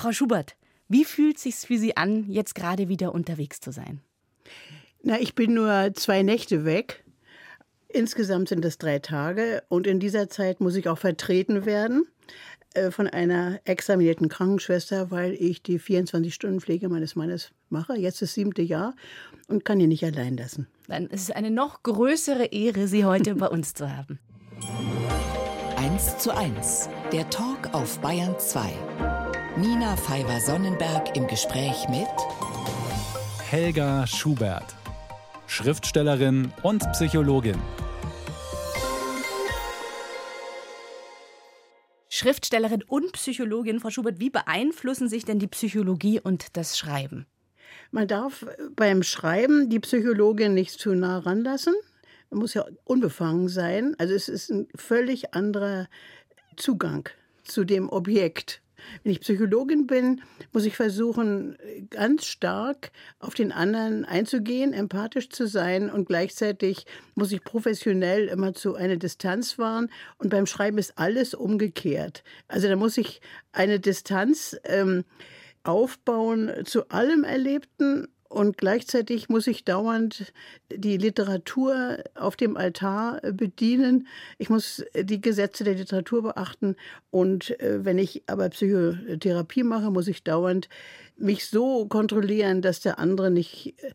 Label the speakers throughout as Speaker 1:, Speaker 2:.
Speaker 1: Frau Schubert, wie fühlt es sich für Sie an, jetzt gerade wieder unterwegs zu sein?
Speaker 2: Na, ich bin nur zwei Nächte weg. Insgesamt sind es drei Tage und in dieser Zeit muss ich auch vertreten werden äh, von einer examinierten Krankenschwester, weil ich die 24-Stunden-Pflege meines Mannes mache. Jetzt das siebte Jahr und kann ihn nicht allein lassen.
Speaker 1: Dann ist es eine noch größere Ehre, Sie heute bei uns zu haben.
Speaker 3: 1 zu 1, der Talk auf Bayern 2. Nina Pfeiffer-Sonnenberg im Gespräch mit
Speaker 4: Helga Schubert, Schriftstellerin und Psychologin.
Speaker 1: Schriftstellerin und Psychologin, Frau Schubert, wie beeinflussen sich denn die Psychologie und das Schreiben?
Speaker 2: Man darf beim Schreiben die Psychologin nicht zu nah ranlassen. Man muss ja unbefangen sein. Also es ist ein völlig anderer Zugang zu dem Objekt. Wenn ich Psychologin bin, muss ich versuchen, ganz stark auf den anderen einzugehen, empathisch zu sein und gleichzeitig muss ich professionell immer zu einer Distanz wahren. Und beim Schreiben ist alles umgekehrt. Also da muss ich eine Distanz ähm, aufbauen zu allem Erlebten und gleichzeitig muss ich dauernd die Literatur auf dem Altar bedienen. Ich muss die Gesetze der Literatur beachten. Und äh, wenn ich aber Psychotherapie mache, muss ich dauernd mich so kontrollieren, dass der andere nicht äh,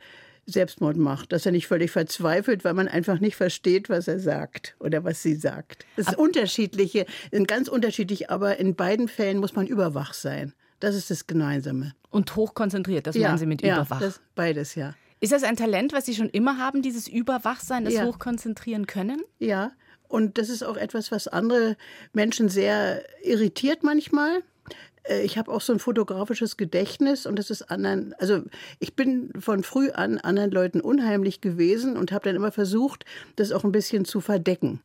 Speaker 2: Selbstmord macht, dass er nicht völlig verzweifelt, weil man einfach nicht versteht, was er sagt oder was sie sagt. Das ist unterschiedliche, sind ganz unterschiedlich, aber in beiden Fällen muss man überwach sein. Das ist das Gemeinsame.
Speaker 1: Und hochkonzentriert, das ja, meinen Sie mit
Speaker 2: ja,
Speaker 1: überwach?
Speaker 2: Das, beides, ja.
Speaker 1: Ist das ein Talent, was Sie schon immer haben, dieses Überwachsein, das ja. Hochkonzentrieren können?
Speaker 2: Ja, und das ist auch etwas, was andere Menschen sehr irritiert manchmal. Äh, ich habe auch so ein fotografisches Gedächtnis und das ist anderen, also ich bin von früh an anderen Leuten unheimlich gewesen und habe dann immer versucht, das auch ein bisschen zu verdecken.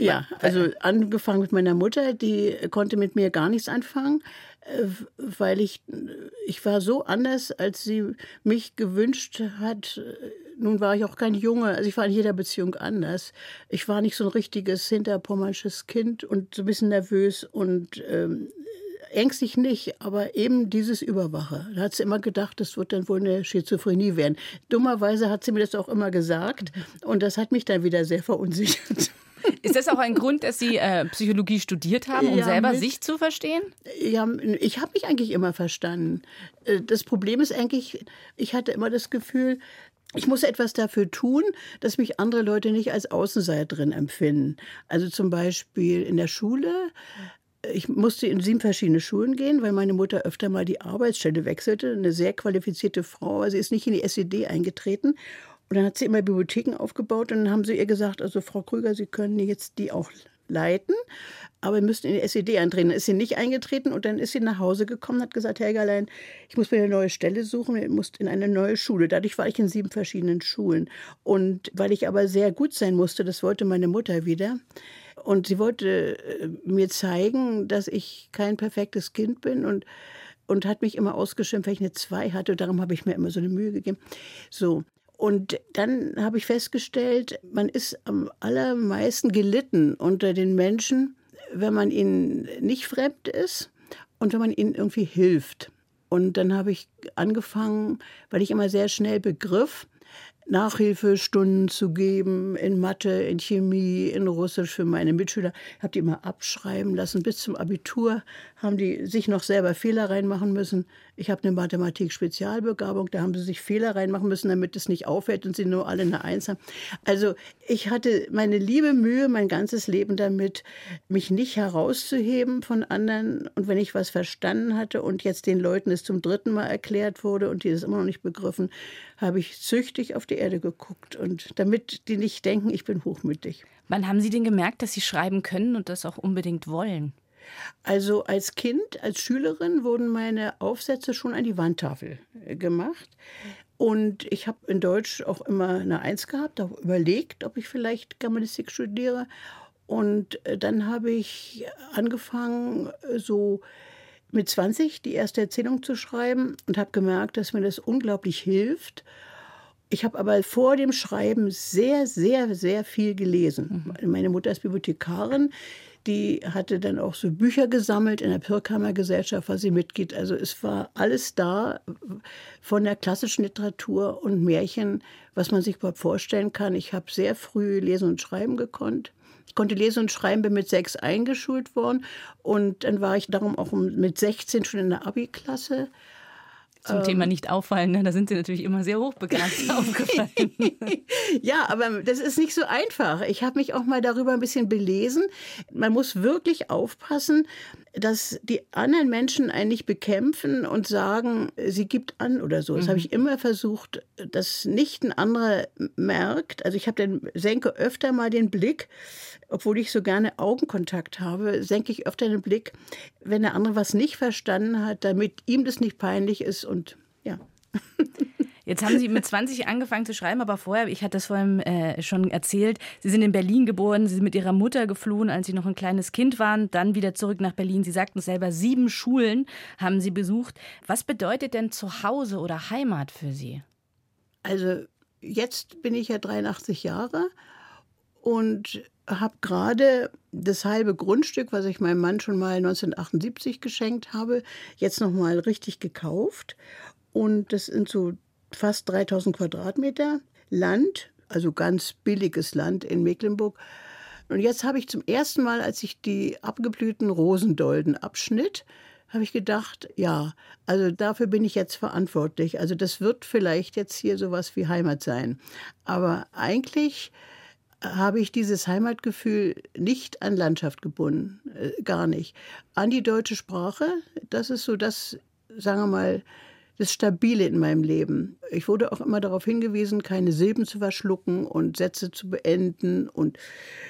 Speaker 2: Ja, also angefangen mit meiner Mutter, die konnte mit mir gar nichts anfangen, weil ich, ich war so anders, als sie mich gewünscht hat. Nun war ich auch kein Junge, also ich war in jeder Beziehung anders. Ich war nicht so ein richtiges hinterpommersches Kind und so ein bisschen nervös und ähm, ängstlich nicht, aber eben dieses Überwache. Da hat sie immer gedacht, das wird dann wohl eine Schizophrenie werden. Dummerweise hat sie mir das auch immer gesagt und das hat mich dann wieder sehr verunsichert.
Speaker 1: Ist das auch ein Grund, dass Sie äh, Psychologie studiert haben, um ja, selber mit, sich zu verstehen?
Speaker 2: Ja, ich habe mich eigentlich immer verstanden. Äh, das Problem ist eigentlich, ich hatte immer das Gefühl, ich muss etwas dafür tun, dass mich andere Leute nicht als Außenseiterin empfinden. Also zum Beispiel in der Schule ich musste in sieben verschiedene Schulen gehen, weil meine Mutter öfter mal die Arbeitsstelle wechselte. Eine sehr qualifizierte Frau, aber sie ist nicht in die SED eingetreten. Und dann hat sie immer Bibliotheken aufgebaut und dann haben sie ihr gesagt, also Frau Krüger, Sie können jetzt die auch leiten, aber wir müssen in die SED eintreten. Dann ist sie nicht eingetreten und dann ist sie nach Hause gekommen und hat gesagt, Herr Gerlein, ich muss mir eine neue Stelle suchen, ich muss in eine neue Schule. Dadurch war ich in sieben verschiedenen Schulen. Und weil ich aber sehr gut sein musste, das wollte meine Mutter wieder, und sie wollte äh, mir zeigen, dass ich kein perfektes Kind bin und und hat mich immer ausgeschimpft, wenn ich eine 2 hatte. Darum habe ich mir immer so eine Mühe gegeben. So. Und dann habe ich festgestellt, man ist am allermeisten gelitten unter den Menschen, wenn man ihnen nicht fremd ist und wenn man ihnen irgendwie hilft. Und dann habe ich angefangen, weil ich immer sehr schnell begriff, Nachhilfestunden zu geben in Mathe, in Chemie, in Russisch für meine Mitschüler. Ich habe die immer abschreiben lassen. Bis zum Abitur haben die sich noch selber Fehler reinmachen müssen. Ich habe eine Mathematik-Spezialbegabung, da haben sie sich Fehler reinmachen müssen, damit es nicht auffällt und sie nur alle eine Eins haben. Also ich hatte meine liebe Mühe, mein ganzes Leben damit, mich nicht herauszuheben von anderen. Und wenn ich was verstanden hatte und jetzt den Leuten es zum dritten Mal erklärt wurde und die das immer noch nicht begriffen, habe ich züchtig auf die Erde geguckt und damit die nicht denken, ich bin hochmütig.
Speaker 1: Wann haben Sie denn gemerkt, dass Sie schreiben können und das auch unbedingt wollen?
Speaker 2: Also als Kind, als Schülerin wurden meine Aufsätze schon an die Wandtafel äh, gemacht. Und ich habe in Deutsch auch immer eine Eins gehabt, auch überlegt, ob ich vielleicht Germanistik studiere. Und äh, dann habe ich angefangen, äh, so mit 20 die erste Erzählung zu schreiben und habe gemerkt, dass mir das unglaublich hilft. Ich habe aber vor dem Schreiben sehr, sehr, sehr viel gelesen. Mhm. Meine Mutter ist Bibliothekarin Die hatte dann auch so Bücher gesammelt in der Pirkhammer Gesellschaft, war sie Mitglied. Also es war alles da von der klassischen Literatur und Märchen, was man sich überhaupt vorstellen kann. Ich habe sehr früh lesen und schreiben gekonnt. Ich konnte lesen und schreiben, bin mit sechs eingeschult worden. Und dann war ich darum auch mit 16 schon in der Abi-Klasse.
Speaker 1: Zum ähm, Thema nicht auffallen, ne? da sind Sie natürlich immer sehr hochbegabt aufgefallen.
Speaker 2: ja, aber das ist nicht so einfach. Ich habe mich auch mal darüber ein bisschen belesen. Man muss wirklich aufpassen, dass die anderen Menschen einen nicht bekämpfen und sagen, sie gibt an oder so. Das mhm. habe ich immer versucht, dass nicht ein anderer merkt. Also ich habe den senke öfter mal den Blick, obwohl ich so gerne Augenkontakt habe, senke ich öfter den Blick, wenn der andere was nicht verstanden hat, damit ihm das nicht peinlich ist und ja.
Speaker 1: Jetzt haben Sie mit 20 angefangen zu schreiben, aber vorher, ich hatte das vorhin äh, schon erzählt, Sie sind in Berlin geboren, Sie sind mit Ihrer Mutter geflohen, als Sie noch ein kleines Kind waren, dann wieder zurück nach Berlin. Sie sagten selber, sieben Schulen haben Sie besucht. Was bedeutet denn Zuhause oder Heimat für Sie?
Speaker 2: Also jetzt bin ich ja 83 Jahre und habe gerade das halbe Grundstück, was ich meinem Mann schon mal 1978 geschenkt habe, jetzt noch mal richtig gekauft. Und das sind so fast 3000 Quadratmeter Land, also ganz billiges Land in Mecklenburg. Und jetzt habe ich zum ersten Mal, als ich die abgeblühten Rosendolden abschnitt, habe ich gedacht, ja, also dafür bin ich jetzt verantwortlich. Also das wird vielleicht jetzt hier sowas wie Heimat sein. Aber eigentlich habe ich dieses Heimatgefühl nicht an Landschaft gebunden, äh, gar nicht. An die deutsche Sprache, das ist so das, sagen wir mal, das Stabile in meinem Leben. Ich wurde auch immer darauf hingewiesen, keine Silben zu verschlucken und Sätze zu beenden. Und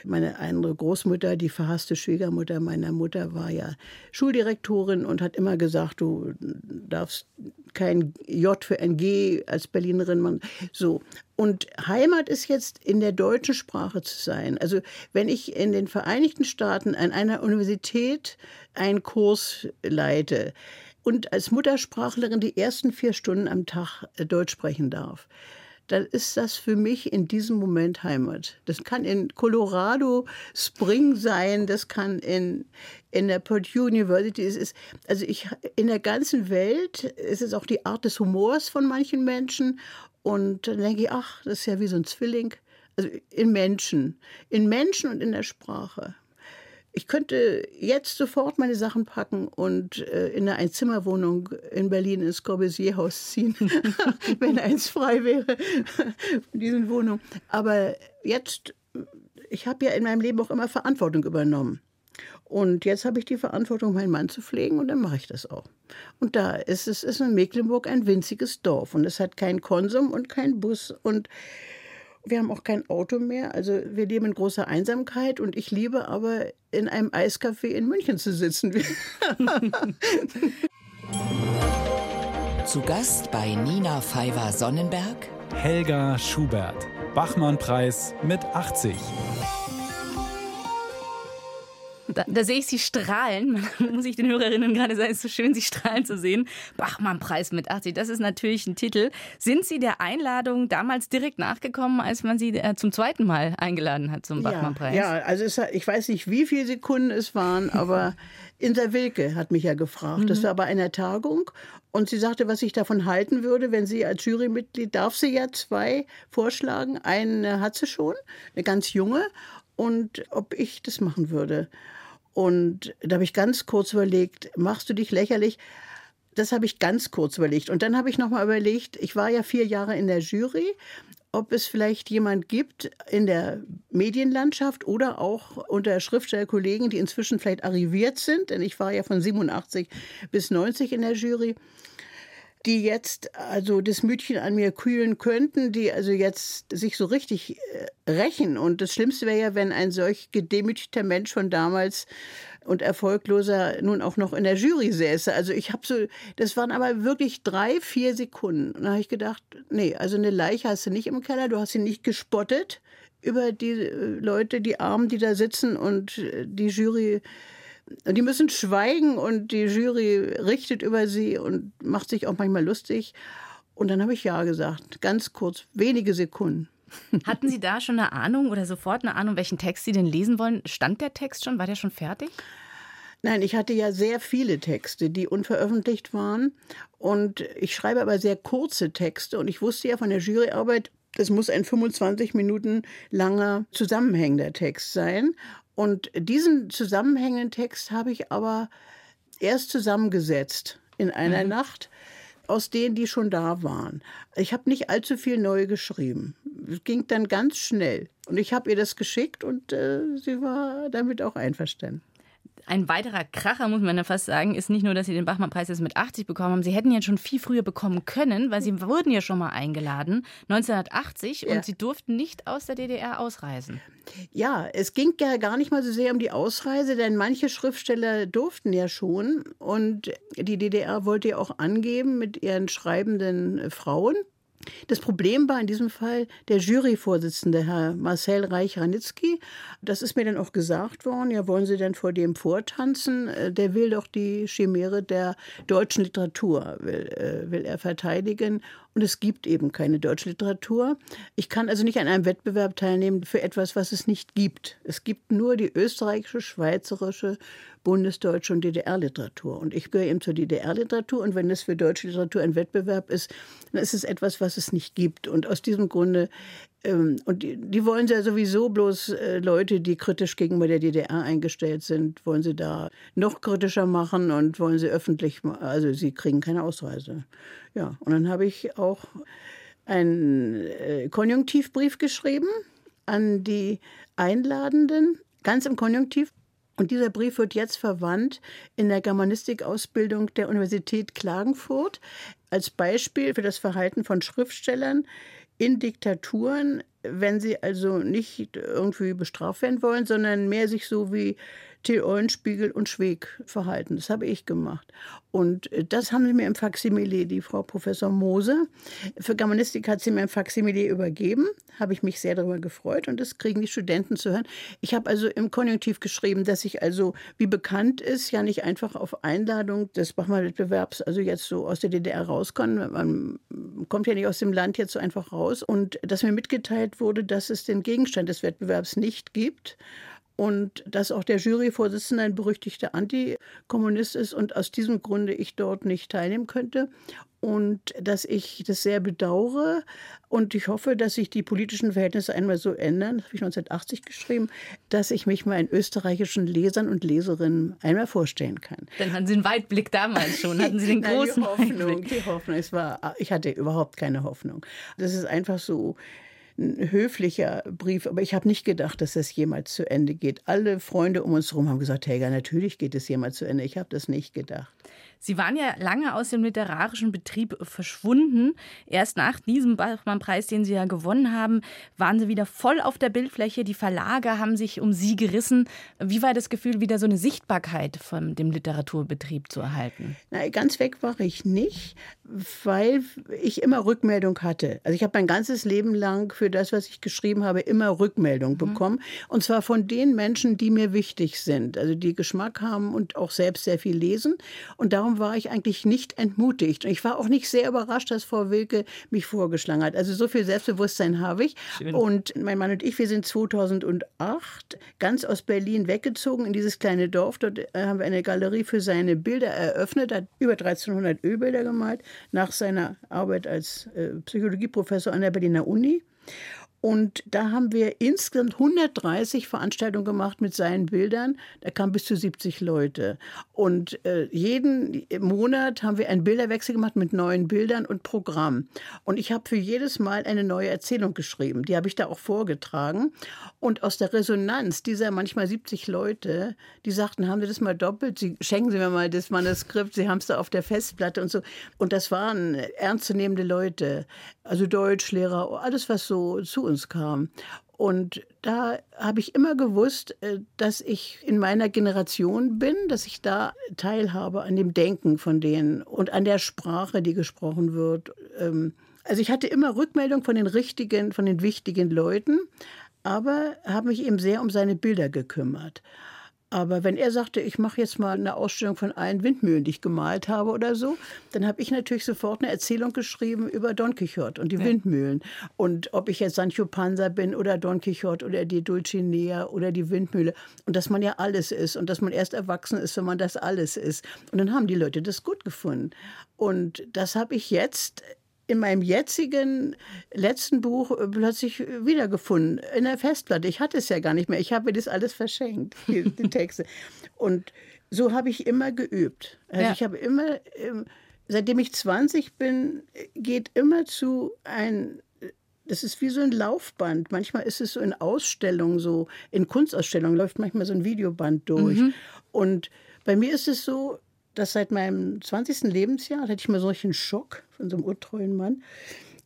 Speaker 2: meine andere Großmutter, die verhasste Schwiegermutter meiner Mutter, war ja Schuldirektorin und hat immer gesagt, du darfst kein J für ein G als Berlinerin machen. So. Und Heimat ist jetzt in der deutschen Sprache zu sein. Also wenn ich in den Vereinigten Staaten an einer Universität einen Kurs leite, und als Muttersprachlerin die ersten vier Stunden am Tag äh, Deutsch sprechen darf, dann ist das für mich in diesem Moment Heimat. Das kann in Colorado Spring sein, das kann in, in der Purdue University, es ist, also ich, in der ganzen Welt ist es auch die Art des Humors von manchen Menschen und dann denke ich, ach, das ist ja wie so ein Zwilling. Also in Menschen, in Menschen und in der Sprache. Ich könnte jetzt sofort meine Sachen packen und äh, in eine Einzimmerwohnung in Berlin ins Corbusier-Haus ziehen, wenn eins frei wäre von diesen Wohnungen. Aber jetzt, ich habe ja in meinem Leben auch immer Verantwortung übernommen. Und jetzt habe ich die Verantwortung, meinen Mann zu pflegen und dann mache ich das auch. Und da ist es ist in Mecklenburg ein winziges Dorf und es hat keinen Konsum und keinen Bus und wir haben auch kein Auto mehr. Also wir leben in großer Einsamkeit und ich liebe aber in einem Eiscafé in München zu sitzen.
Speaker 3: zu Gast bei Nina Pfeiffer Sonnenberg
Speaker 4: Helga Schubert. Bachmann-Preis mit 80.
Speaker 1: Da, da, sehe ich sie strahlen. muss ich den Hörerinnen gerade sagen, es ist so schön, sie strahlen zu sehen. Bachmann-Preis mit 80, das ist natürlich ein Titel. Sind Sie der Einladung damals direkt nachgekommen, als man Sie äh, zum zweiten Mal eingeladen hat zum Bachmann-Preis?
Speaker 2: Ja, ja, also es, ich weiß nicht, wie viele Sekunden es waren, aber Insa Wilke hat mich ja gefragt. Mhm. Das war bei einer Tagung und sie sagte, was ich davon halten würde, wenn sie als Jurymitglied, darf sie ja zwei vorschlagen. Eine hat sie schon, eine ganz junge und ob ich das machen würde. Und da habe ich ganz kurz überlegt, machst du dich lächerlich? Das habe ich ganz kurz überlegt. Und dann habe ich noch mal überlegt, ich war ja vier Jahre in der Jury, ob es vielleicht jemand gibt in der Medienlandschaft oder auch unter Schriftstellerkollegen, die inzwischen vielleicht arriviert sind, denn ich war ja von 87 bis 90 in der Jury, die jetzt also das Mütchen an mir kühlen könnten, die also jetzt sich so richtig äh, rächen. Und das Schlimmste wäre ja, wenn ein solch gedemütigter Mensch von damals und erfolgloser nun auch noch in der Jury säße. Also ich habe so, das waren aber wirklich drei, vier Sekunden. Und da habe ich gedacht, nee, also eine Leiche hast du nicht im Keller, du hast sie nicht gespottet über die äh, Leute, die Armen, die da sitzen und äh, die Jury und die müssen schweigen und die Jury richtet über sie und macht sich auch manchmal lustig. Und dann habe ich Ja gesagt, ganz kurz, wenige Sekunden.
Speaker 1: Hatten Sie da schon eine Ahnung oder sofort eine Ahnung, welchen Text Sie denn lesen wollen? Stand der Text schon? War der schon fertig?
Speaker 2: Nein, ich hatte ja sehr viele Texte, die unveröffentlicht waren. Und ich schreibe aber sehr kurze Texte. Und ich wusste ja von der Juryarbeit, das muss ein 25 Minuten langer zusammenhängender Text sein. Und diesen zusammenhängenden Text habe ich aber erst zusammengesetzt in einer mhm. Nacht aus denen, die schon da waren. Ich habe nicht allzu viel neu geschrieben. Es ging dann ganz schnell. Und ich habe ihr das geschickt und äh, sie war damit auch einverstanden.
Speaker 1: Ein weiterer Kracher, muss man ja fast sagen, ist nicht nur, dass Sie den Bachmann-Preis jetzt mit 80 bekommen haben. Sie hätten ihn schon viel früher bekommen können, weil Sie wurden ja schon mal eingeladen, 1980, ja. und Sie durften nicht aus der DDR ausreisen.
Speaker 2: Ja, es ging ja gar nicht mal so sehr um die Ausreise, denn manche Schriftsteller durften ja schon. Und die DDR wollte ja auch angeben mit ihren schreibenden Frauen. Das Problem war in diesem Fall der Juryvorsitzende, Herr Marcel Reich-Ranitzky. Das ist mir dann auch gesagt worden. Ja, wollen Sie denn vor dem vortanzen? Äh, der will doch die Chimäre der deutschen Literatur, will, äh, will er verteidigen. Und es gibt eben keine deutsche Literatur. Ich kann also nicht an einem Wettbewerb teilnehmen für etwas, was es nicht gibt. Es gibt nur die österreichische, schweizerische, bundesdeutsche und DDR-Literatur. Und ich gehöre eben zur DDR-Literatur. Und wenn es für deutsche Literatur ein Wettbewerb ist, dann ist es etwas, was es nicht gibt. Und aus diesem Grunde und die, die, wollen ja sowieso bloß äh, Leute, die kritisch gegenüber der DDR eingestellt sind, wollen sie da noch kritischer machen und wollen sie öffentlich, also sie kriegen keine Ausreise. Ja, und dann habe ich auch einen äh, Konjunktivbrief geschrieben an die Einladenden, ganz im Konjunktiv. Und dieser Brief wird jetzt verwandt in der Germanistikausbildung der Universität Klagenfurt als Beispiel für das Verhalten von Schriftstellern in Diktaturen, wenn sie also nicht irgendwie bestraft werden wollen, sondern mehr sich so wie Till Eulenspiegel und Schweg verhalten. Das habe ich gemacht. Und äh, das haben sie mir im Faksimile, die Frau Professor Moser. Für Germanistik hat sie mir im Faksimile übergeben. Habe ich mich sehr darüber gefreut und das kriegen die Studenten zu hören. Ich habe also im Konjunktiv geschrieben, dass ich also, wie bekannt ist, ja nicht einfach auf Einladung des Bachmann-Wettbewerbs, also jetzt so aus der DDR rauskomme. Man kommt ja nicht aus dem Land jetzt so einfach raus. Und dass mir mitgeteilt wurde, dass es den Gegenstand des Wettbewerbs nicht gibt und dass auch der Juryvorsitzende ein berüchtigter Antikommunist ist und aus diesem Grunde ich dort nicht teilnehmen könnte und dass ich das sehr bedauere und ich hoffe, dass sich die politischen Verhältnisse einmal so ändern, das habe ich 1980 geschrieben, dass ich mich mal in österreichischen Lesern und Leserinnen einmal vorstellen kann.
Speaker 1: Dann hatten Sie einen Weitblick damals schon, hatten Sie den großen
Speaker 2: Nein, die Hoffnung, Weitblick. die Hoffnung, es war, ich hatte überhaupt keine Hoffnung. Das ist einfach so, ein höflicher Brief, aber ich habe nicht gedacht, dass das jemals zu Ende geht. Alle Freunde um uns herum haben gesagt, Helga, natürlich geht es jemals zu Ende. Ich habe das nicht gedacht.
Speaker 1: Sie waren ja lange aus dem literarischen Betrieb verschwunden. Erst nach diesem Bachmann-Preis, den Sie ja gewonnen haben, waren Sie wieder voll auf der Bildfläche. Die Verlage haben sich um Sie gerissen. Wie war das Gefühl, wieder so eine Sichtbarkeit von dem Literaturbetrieb zu erhalten?
Speaker 2: Na, ganz weg war ich nicht, weil ich immer Rückmeldung hatte. Also ich habe mein ganzes Leben lang für das, was ich geschrieben habe, immer Rückmeldung mhm. bekommen. Und zwar von den Menschen, die mir wichtig sind, also die Geschmack haben und auch selbst sehr viel lesen. Und darum darum war ich eigentlich nicht entmutigt. Und ich war auch nicht sehr überrascht, dass Frau Wilke mich vorgeschlagen hat. Also so viel Selbstbewusstsein habe ich. Schön. Und mein Mann und ich, wir sind 2008 ganz aus Berlin weggezogen in dieses kleine Dorf. Dort äh, haben wir eine Galerie für seine Bilder eröffnet. Er hat über 1300 Ölbilder gemalt nach seiner Arbeit als äh, Psychologieprofessor an der Berliner Uni. Und da haben wir insgesamt 130 Veranstaltungen gemacht mit seinen Bildern. Da kamen bis zu 70 Leute. Und äh, jeden Monat haben wir einen Bilderwechsel gemacht mit neuen Bildern und Programm. Und ich habe für jedes Mal eine neue Erzählung geschrieben. Die habe ich da auch vorgetragen. Und aus der Resonanz dieser manchmal 70 Leute, die sagten, haben Sie das mal doppelt? Sie, schenken Sie mir mal das Manuskript. Sie haben es da auf der Festplatte und so. Und das waren ernstzunehmende Leute. Also Deutschlehrer, alles, was so zu uns kam. Und da habe ich immer gewusst, äh, dass ich in meiner Generation bin, dass ich da teilhabe an dem Denken von denen und an der Sprache, die gesprochen wird. Ähm, also ich hatte immer Rückmeldung von den richtigen, von den wichtigen Leuten, aber habe mich eben sehr um seine Bilder gekümmert. Aber wenn er sagte, ich mache jetzt mal eine Ausstellung von allen Windmühlen, die ich gemalt habe oder so, dann habe ich natürlich sofort eine Erzählung geschrieben über Don Quixote und die ja. Windmühlen. Und ob ich jetzt Sancho Panza bin oder Don Quixote oder die Dulcinea oder die Windmühle. Und dass man ja alles ist und dass man erst erwachsen ist, wenn man das alles ist. Und dann haben die Leute das gut gefunden. Und das habe ich jetzt in meinem jetzigen letzten Buch äh, plötzlich wiedergefunden, in der Festplatte. Ich hatte es ja gar nicht mehr. Ich habe mir das alles verschenkt, die, die Texte. Und so habe ich immer geübt. Also ja. ich habe immer, ähm, seitdem ich 20 bin, geht immer zu ein das ist wie so ein Laufband. Manchmal ist es so in Ausstellungen, so in Kunstausstellungen läuft manchmal so ein Videoband durch. Mhm. Und bei mir ist es so, dass seit meinem 20. Lebensjahr, da hatte ich mal solchen Schock von so einem urtreuen Mann,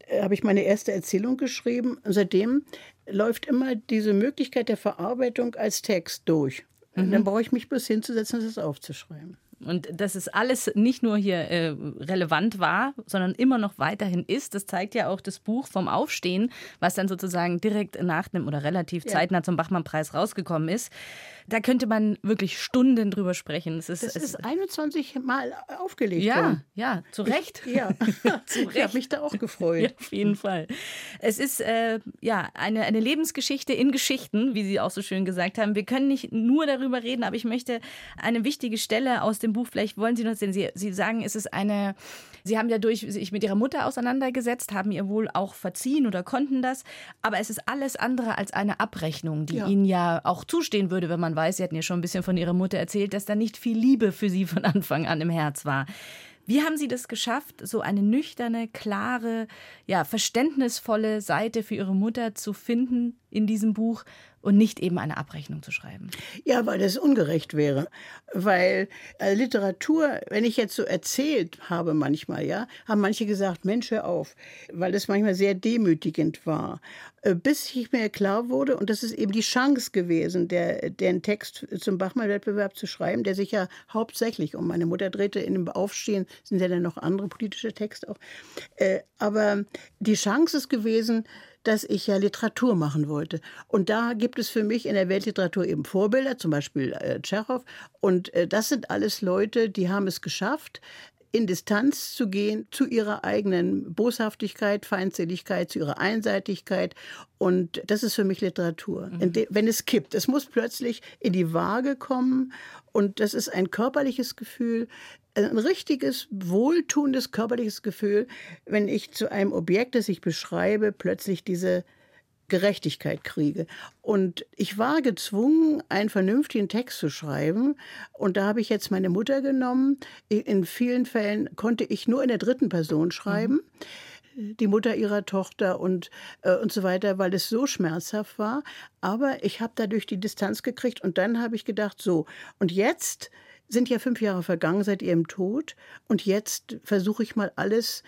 Speaker 2: äh, habe ich meine erste Erzählung geschrieben. Und seitdem läuft immer diese Möglichkeit der Verarbeitung als Text durch. Mhm. dann brauche ich mich bloß hinzusetzen und das aufzuschreiben.
Speaker 1: Und dass es alles nicht nur hier äh, relevant war, sondern immer noch weiterhin ist, das zeigt ja auch das Buch vom Aufstehen, was dann sozusagen direkt nach dem oder relativ zeitnah ja. zum Bachmann-Preis rausgekommen ist. Da könnte man wirklich Stunden drüber sprechen.
Speaker 2: Es ist, das es ist 21 Mal aufgelegt
Speaker 1: ja,
Speaker 2: worden.
Speaker 1: Ja, zu Recht.
Speaker 2: Ich, ja, zu Recht. ich habe mich da auch gefreut. Ja,
Speaker 1: auf jeden Fall. Es ist äh, ja eine, eine Lebensgeschichte in Geschichten, wie Sie auch so schön gesagt haben. Wir können nicht nur darüber reden, aber ich möchte eine wichtige Stelle aus dem Buch, vielleicht wollen Sie noch sehen. Sie, Sie sagen, es ist eine, Sie haben ja durch sich mit Ihrer Mutter auseinandergesetzt, haben ihr wohl auch verziehen oder konnten das, aber es ist alles andere als eine Abrechnung, die ja. Ihnen ja auch zustehen würde, wenn man man weiß, Sie hatten ja schon ein bisschen von Ihrer Mutter erzählt, dass da nicht viel Liebe für Sie von Anfang an im Herz war. Wie haben Sie das geschafft, so eine nüchterne, klare, ja, verständnisvolle Seite für Ihre Mutter zu finden in diesem Buch und nicht eben eine Abrechnung zu schreiben?
Speaker 2: Ja, weil das ungerecht wäre. Weil äh, Literatur, wenn ich jetzt so erzählt habe manchmal, ja, haben manche gesagt, Mensch, hör auf, weil das manchmal sehr demütigend war. Äh, bis ich mir klar wurde, und das ist eben die Chance gewesen, der, den Text zum Bachmann-Wettbewerb zu schreiben, der sich ja hauptsächlich um meine Mutter drehte. In dem Aufstehen sind ja dann noch andere politische Texte auch. Äh, aber die Chance ist gewesen, dass ich ja Literatur machen wollte. Und da gibt es für mich in der Weltliteratur eben Vorbilder, zum Beispiel äh, Tschechow. Und äh, das sind alles Leute, die haben es geschafft, in Distanz zu gehen zu ihrer eigenen Boshaftigkeit, Feindseligkeit, zu ihrer Einseitigkeit. Und das ist für mich Literatur. Mhm. Wenn es kippt, es muss plötzlich in die Waage kommen. Und das ist ein körperliches Gefühl, ein richtiges, wohltuendes körperliches Gefühl, wenn ich zu einem Objekt, das ich beschreibe, plötzlich diese Gerechtigkeit kriege. Und ich war gezwungen, einen vernünftigen Text zu schreiben. Und da habe ich jetzt meine Mutter genommen. In vielen Fällen konnte ich nur in der dritten Person schreiben. Mhm. Die Mutter ihrer Tochter und, äh, und so weiter, weil es so schmerzhaft war. Aber ich habe dadurch die Distanz gekriegt und dann habe ich gedacht, so, und jetzt sind ja fünf Jahre vergangen seit ihrem Tod und jetzt versuche ich mal alles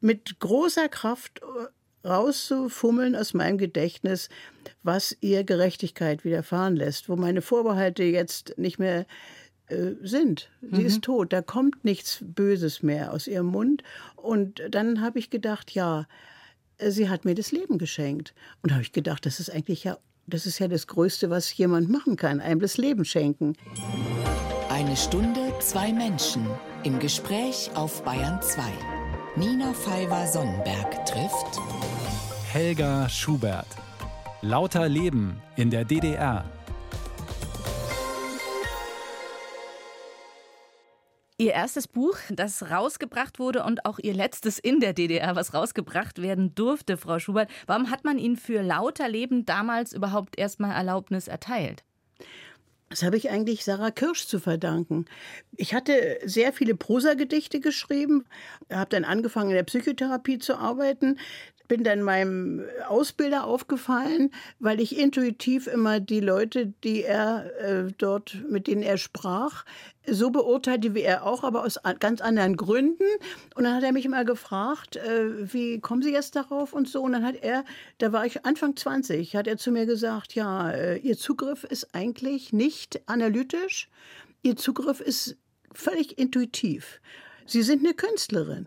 Speaker 2: mit großer Kraft äh, rauszufummeln aus meinem Gedächtnis, was ihr Gerechtigkeit widerfahren lässt, wo meine Vorbehalte jetzt nicht mehr äh, sind. Sie mhm. ist tot, da kommt nichts Böses mehr aus ihrem Mund. Und dann habe ich gedacht, ja, sie hat mir das Leben geschenkt. Und da habe ich gedacht, das ist eigentlich ja, das ist ja das Größte, was jemand machen kann, einem das Leben schenken.
Speaker 3: Eine Stunde, zwei Menschen im Gespräch auf Bayern 2. Nina Pfeiffer-Sonnenberg trifft
Speaker 4: Helga Schubert. Lauter Leben in der DDR.
Speaker 1: Ihr erstes Buch, das rausgebracht wurde und auch Ihr letztes in der DDR, was rausgebracht werden durfte, Frau Schubert. Warum hat man Ihnen für Lauter Leben damals überhaupt erstmal Erlaubnis erteilt?
Speaker 2: Das habe ich eigentlich Sarah Kirsch zu verdanken. Ich hatte sehr viele Prosagedichte geschrieben, habe dann angefangen in der Psychotherapie zu arbeiten bin dann meinem Ausbilder aufgefallen, weil ich intuitiv immer die Leute, die er äh, dort, mit denen er sprach, so beurteilte wie er auch, aber aus ganz anderen Gründen. Und dann hat er mich immer gefragt, äh, wie kommen Sie jetzt darauf und so. Und dann hat er, da war ich Anfang 20, hat er zu mir gesagt, ja, äh, Ihr Zugriff ist eigentlich nicht analytisch, Ihr Zugriff ist völlig intuitiv. Sie sind eine Künstlerin.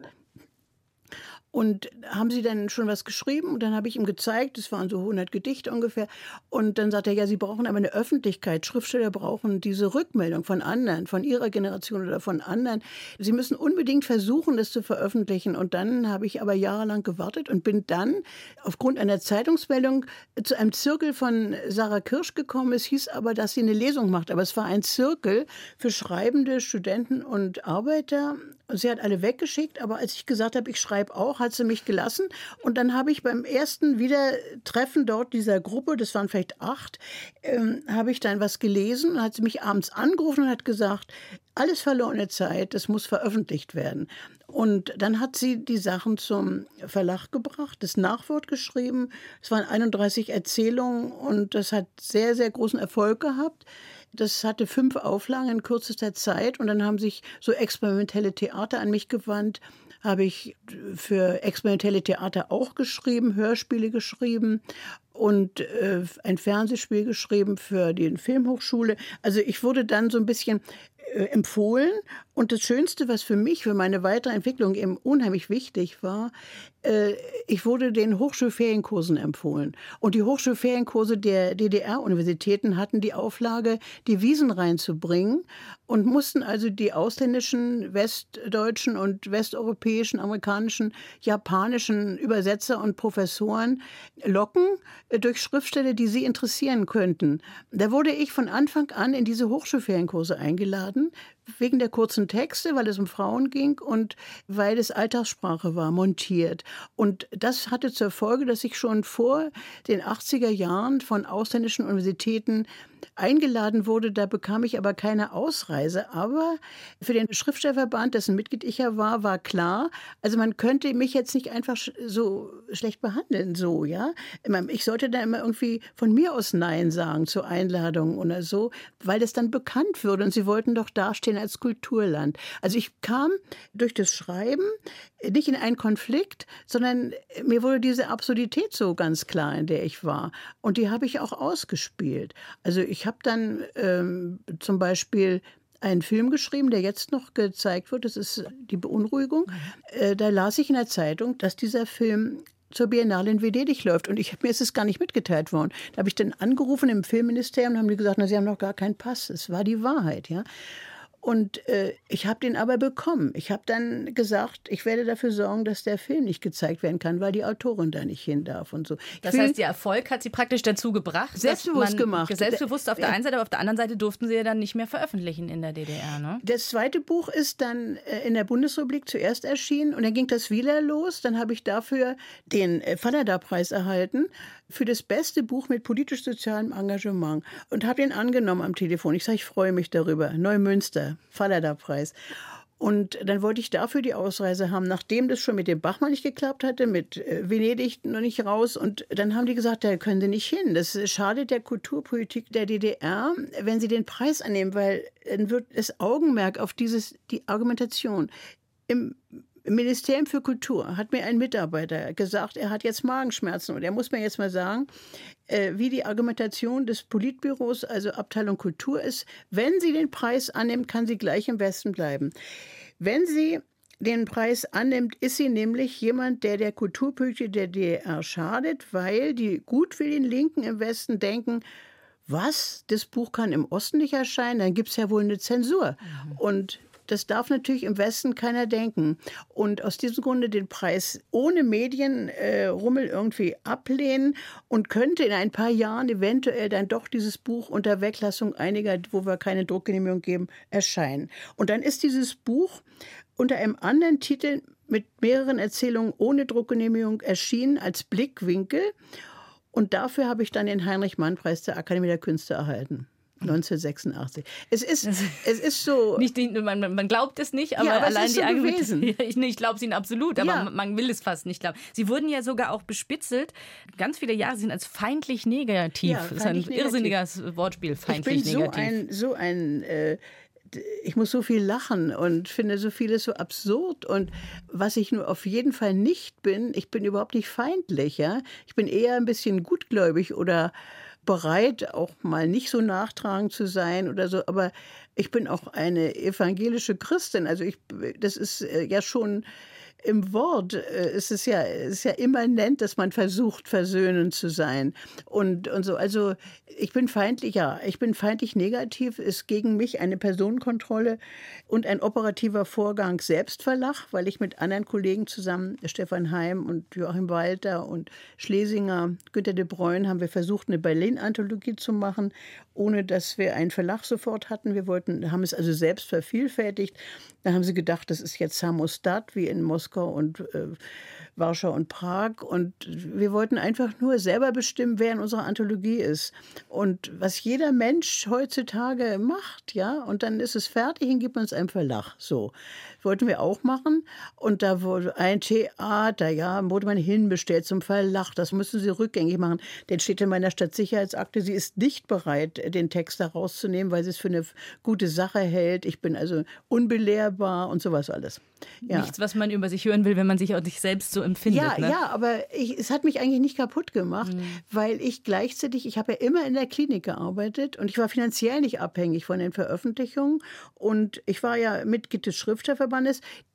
Speaker 2: Und haben Sie denn schon was geschrieben? Und dann habe ich ihm gezeigt, es waren so 100 Gedichte ungefähr. Und dann sagt er, ja, Sie brauchen aber eine Öffentlichkeit. Schriftsteller brauchen diese Rückmeldung von anderen, von Ihrer Generation oder von anderen. Sie müssen unbedingt versuchen, das zu veröffentlichen. Und dann habe ich aber jahrelang gewartet und bin dann aufgrund einer Zeitungsmeldung zu einem Zirkel von Sarah Kirsch gekommen. Es hieß aber, dass sie eine Lesung macht. Aber es war ein Zirkel für Schreibende, Studenten und Arbeiter. Sie hat alle weggeschickt. Aber als ich gesagt habe, ich schreibe auch, hat sie mich gelassen. Und dann habe ich beim ersten Wiedertreffen dort dieser Gruppe, das waren vielleicht acht, ähm, habe ich dann was gelesen und hat sie mich abends angerufen und hat gesagt, alles verlorene Zeit, das muss veröffentlicht werden. Und dann hat sie die Sachen zum Verlag gebracht, das Nachwort geschrieben. Es waren 31 Erzählungen und das hat sehr, sehr großen Erfolg gehabt. Das hatte fünf Auflagen in kürzester Zeit und dann haben sich so experimentelle Theater an mich gewandt habe ich für experimentelle Theater auch geschrieben, Hörspiele geschrieben und äh, ein Fernsehspiel geschrieben für die Filmhochschule. Also ich wurde dann so ein bisschen äh, empfohlen. Und das Schönste, was für mich, für meine weitere Entwicklung eben unheimlich wichtig war, äh, ich wurde den Hochschulferienkursen empfohlen. Und die Hochschulferienkurse der DDR-Universitäten hatten die Auflage, die Wiesen reinzubringen und mussten also die ausländischen, westdeutschen und westeuropäischen, amerikanischen, japanischen Übersetzer und Professoren locken äh, durch Schriftsteller, die sie interessieren könnten. Da wurde ich von Anfang an in diese Hochschulferienkurse eingeladen wegen der kurzen Texte, weil es um Frauen ging und weil es Alltagssprache war, montiert. Und das hatte zur Folge, dass ich schon vor den 80er Jahren von ausländischen Universitäten eingeladen wurde. Da bekam ich aber keine Ausreise. Aber für den Schriftstellerverband, dessen Mitglied ich ja war, war klar, also man könnte mich jetzt nicht einfach so schlecht behandeln, so, ja. Ich sollte da immer irgendwie von mir aus Nein sagen zur Einladung oder so, weil das dann bekannt würde. Und sie wollten doch dastehen als Kulturland. Also ich kam durch das Schreiben nicht in einen Konflikt, sondern mir wurde diese Absurdität so ganz klar, in der ich war. Und die habe ich auch ausgespielt. Also ich habe dann ähm, zum Beispiel einen Film geschrieben, der jetzt noch gezeigt wird. Das ist Die Beunruhigung. Äh, da las ich in der Zeitung, dass dieser Film zur Biennale in Venedig läuft. Und ich, mir ist es gar nicht mitgeteilt worden. Da habe ich dann angerufen im Filmministerium und haben die gesagt, na, sie haben noch gar keinen Pass. Es war die Wahrheit, ja. Und äh, ich habe den aber bekommen. Ich habe dann gesagt, ich werde dafür sorgen, dass der Film nicht gezeigt werden kann, weil die Autorin da nicht hin darf und so.
Speaker 1: Das heißt, der Erfolg hat sie praktisch dazu gebracht,
Speaker 2: selbstbewusst gemacht.
Speaker 1: Selbstbewusst auf der einen Seite, aber auf der anderen Seite durften sie ja dann nicht mehr veröffentlichen in der DDR. Ne?
Speaker 2: Das zweite Buch ist dann äh, in der Bundesrepublik zuerst erschienen und dann ging das wieder los. Dann habe ich dafür den äh, Fallada-Preis erhalten für das beste Buch mit politisch-sozialem Engagement und habe ihn angenommen am Telefon. Ich sage, ich freue mich darüber. Neumünster, Fallada-Preis. Und dann wollte ich dafür die Ausreise haben, nachdem das schon mit dem Bachmann nicht geklappt hatte, mit äh, Venedig noch nicht raus. Und dann haben die gesagt, da können Sie nicht hin. Das schadet der Kulturpolitik der DDR, wenn Sie den Preis annehmen, weil dann wird das Augenmerk auf dieses, die Argumentation. Im im Ministerium für Kultur hat mir ein Mitarbeiter gesagt, er hat jetzt Magenschmerzen und er muss mir jetzt mal sagen, äh, wie die Argumentation des Politbüros, also Abteilung Kultur ist. Wenn sie den Preis annimmt, kann sie gleich im Westen bleiben. Wenn sie den Preis annimmt, ist sie nämlich jemand, der der Kulturpolitik der DDR schadet, weil die gutwilligen Linken im Westen denken, was, das Buch kann im Osten nicht erscheinen, dann gibt es ja wohl eine Zensur. Mhm. Und das darf natürlich im Westen keiner denken. Und aus diesem Grunde den Preis ohne Medienrummel äh, irgendwie ablehnen und könnte in ein paar Jahren eventuell dann doch dieses Buch unter Weglassung einiger, wo wir keine Druckgenehmigung geben, erscheinen. Und dann ist dieses Buch unter einem anderen Titel mit mehreren Erzählungen ohne Druckgenehmigung erschienen als Blickwinkel. Und dafür habe ich dann den Heinrich-Mann-Preis der Akademie der Künste erhalten. 1986. Es ist, es ist so.
Speaker 1: Nicht, man, man glaubt es nicht, aber, ja, aber allein die so Argumentation. Ich, ich glaube es Ihnen absolut, aber ja. man will es fast nicht glauben. Sie wurden ja sogar auch bespitzelt. Ganz viele Jahre sind als feindlich negativ. Ja, feindlich das ist ein negativ. irrsinniges Wortspiel, feindlich
Speaker 2: ich
Speaker 1: bin
Speaker 2: negativ. So ein, so ein äh, ich muss so viel lachen und finde so vieles so absurd. Und was ich nur auf jeden Fall nicht bin, ich bin überhaupt nicht feindlich. Ja? Ich bin eher ein bisschen gutgläubig oder bereit, auch mal nicht so nachtragend zu sein oder so. Aber ich bin auch eine evangelische Christin. Also ich, das ist äh, ja schon im Wort äh, ist es ja, ist ja immanent, dass man versucht, versöhnend zu sein. Und, und so. Also ich bin feindlich, ja, ich bin feindlich negativ, ist gegen mich eine Personenkontrolle und ein operativer Vorgang Selbstverlach, weil ich mit anderen Kollegen zusammen, Stefan Heim und Joachim Walter und Schlesinger, Günter de Bruyne, haben wir versucht, eine Berlin-Anthologie zu machen, ohne dass wir einen Verlag sofort hatten. Wir wollten, haben es also selbst vervielfältigt. Da haben sie gedacht, das ist jetzt Samostat wie in Moskau und äh, Warschau und Prag. Und wir wollten einfach nur selber bestimmen, wer in unserer Anthologie ist. Und was jeder Mensch heutzutage macht, ja, und dann ist es fertig und gibt man es einem Verlag. So. Wollten wir auch machen. Und da wurde ein Theater, ja, wurde man hinbestellt zum Verlag. Das müssen sie rückgängig machen. Denn steht in meiner Stadtsicherheitsakte, sie ist nicht bereit, den Text da rauszunehmen, weil sie es für eine gute Sache hält. Ich bin also unbelehrbar und sowas alles.
Speaker 1: Ja. Nichts, was man über sich hören will, wenn man sich auch nicht selbst so empfindet.
Speaker 2: Ja,
Speaker 1: ne?
Speaker 2: ja, aber ich, es hat mich eigentlich nicht kaputt gemacht, mhm. weil ich gleichzeitig, ich habe ja immer in der Klinik gearbeitet und ich war finanziell nicht abhängig von den Veröffentlichungen und ich war ja Mitglied des Schriftstellerverbandes.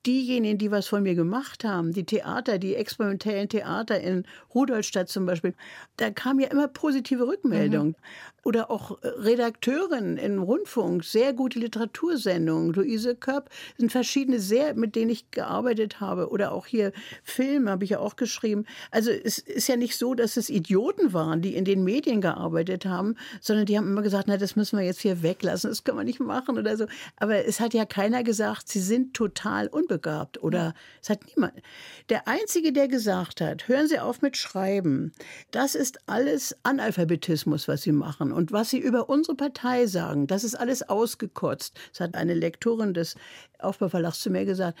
Speaker 2: Diejenigen, die was von mir gemacht haben, die Theater, die experimentellen Theater in Rudolstadt zum Beispiel, da kam ja immer positive Rückmeldung. Mhm oder auch Redakteurin im Rundfunk, sehr gute Literatursendungen. Luise Köpp sind verschiedene sehr, mit denen ich gearbeitet habe. Oder auch hier Film habe ich ja auch geschrieben. Also es ist ja nicht so, dass es Idioten waren, die in den Medien gearbeitet haben, sondern die haben immer gesagt, na, das müssen wir jetzt hier weglassen, das können wir nicht machen oder so. Aber es hat ja keiner gesagt, sie sind total unbegabt oder es hat niemand. Der Einzige, der gesagt hat, hören Sie auf mit Schreiben, das ist alles Analphabetismus, was Sie machen. Und was Sie über unsere Partei sagen, das ist alles ausgekotzt. Das hat eine Lektorin des Aufbauverlags zu mir gesagt.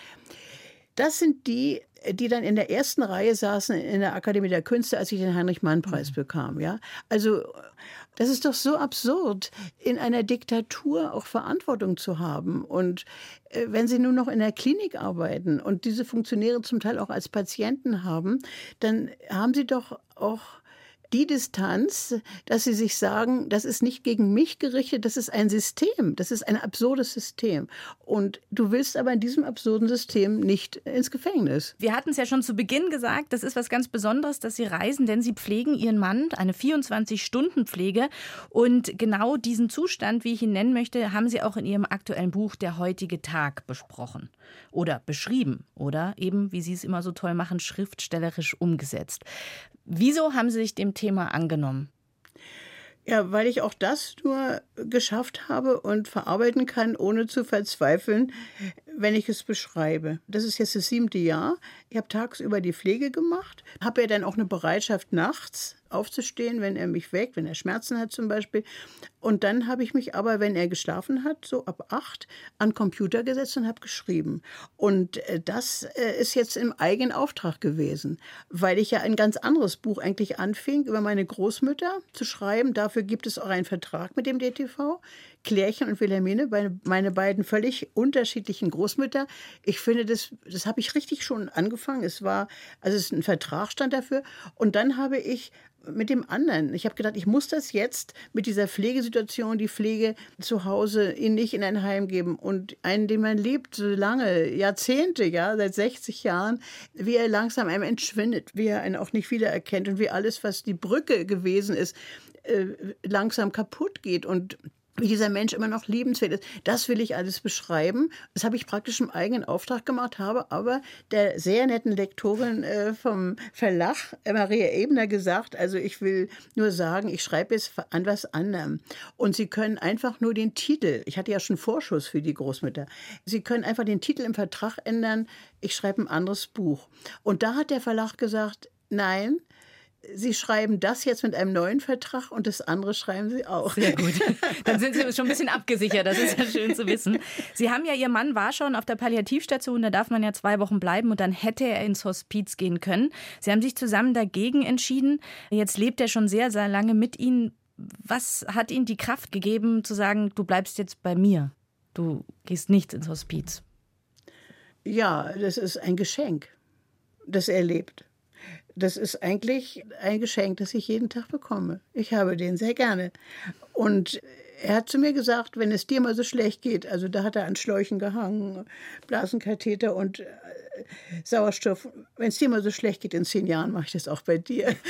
Speaker 2: Das sind die, die dann in der ersten Reihe saßen in der Akademie der Künste, als ich den Heinrich-Mann-Preis mhm. bekam. Ja? Also, das ist doch so absurd, in einer Diktatur auch Verantwortung zu haben. Und äh, wenn Sie nur noch in der Klinik arbeiten und diese Funktionäre zum Teil auch als Patienten haben, dann haben Sie doch auch die Distanz, dass sie sich sagen, das ist nicht gegen mich gerichtet, das ist ein System, das ist ein absurdes System. Und du willst aber in diesem absurden System nicht ins Gefängnis.
Speaker 1: Wir hatten es ja schon zu Beginn gesagt, das ist was ganz Besonderes, dass Sie reisen, denn Sie pflegen Ihren Mann, eine 24-Stunden-Pflege. Und genau diesen Zustand, wie ich ihn nennen möchte, haben Sie auch in Ihrem aktuellen Buch Der heutige Tag besprochen oder beschrieben oder eben, wie Sie es immer so toll machen, schriftstellerisch umgesetzt. Wieso haben Sie sich dem Thema angenommen?
Speaker 2: Ja, weil ich auch das nur geschafft habe und verarbeiten kann, ohne zu verzweifeln, wenn ich es beschreibe. Das ist jetzt das siebte Jahr. Ich habe tagsüber die Pflege gemacht, habe ja dann auch eine Bereitschaft nachts aufzustehen, wenn er mich weckt, wenn er Schmerzen hat zum Beispiel. Und dann habe ich mich aber, wenn er geschlafen hat, so ab acht, an Computer gesetzt und habe geschrieben. Und äh, das äh, ist jetzt im eigenen Auftrag gewesen, weil ich ja ein ganz anderes Buch eigentlich anfing, über meine Großmütter zu schreiben. Dafür gibt es auch einen Vertrag mit dem DTV. Klärchen und Wilhelmine, meine beiden völlig unterschiedlichen Großmütter. Ich finde, das, das habe ich richtig schon angefangen. Es war, also es ist ein Vertrag stand dafür. Und dann habe ich mit dem anderen. Ich habe gedacht, ich muss das jetzt mit dieser Pflegesituation, die Pflege zu Hause, ihn nicht in ein Heim geben und einen, den man lebt, so lange, Jahrzehnte, ja, seit 60 Jahren, wie er langsam einem entschwindet, wie er einen auch nicht wiedererkennt und wie alles, was die Brücke gewesen ist, äh, langsam kaputt geht und wie dieser Mensch immer noch liebenswert ist. Das will ich alles beschreiben. Das habe ich praktisch im eigenen Auftrag gemacht, habe aber der sehr netten Lektorin äh, vom Verlag, äh, Maria Ebner, gesagt, also ich will nur sagen, ich schreibe jetzt an was anderem. Und Sie können einfach nur den Titel, ich hatte ja schon Vorschuss für die Großmütter, Sie können einfach den Titel im Vertrag ändern, ich schreibe ein anderes Buch. Und da hat der Verlag gesagt, nein, Sie schreiben das jetzt mit einem neuen Vertrag und das andere schreiben Sie auch.
Speaker 1: Sehr gut. Dann sind Sie schon ein bisschen abgesichert. Das ist ja schön zu wissen. Sie haben ja, Ihr Mann war schon auf der Palliativstation. Da darf man ja zwei Wochen bleiben und dann hätte er ins Hospiz gehen können. Sie haben sich zusammen dagegen entschieden. Jetzt lebt er schon sehr, sehr lange mit Ihnen. Was hat Ihnen die Kraft gegeben, zu sagen, du bleibst jetzt bei mir? Du gehst nicht ins Hospiz?
Speaker 2: Ja, das ist ein Geschenk, das er lebt. Das ist eigentlich ein Geschenk, das ich jeden Tag bekomme. Ich habe den sehr gerne. Und er hat zu mir gesagt, wenn es dir mal so schlecht geht, also da hat er an Schläuchen gehangen, Blasenkatheter und Sauerstoff. Wenn es dir mal so schlecht geht in zehn Jahren, mache ich das auch bei dir.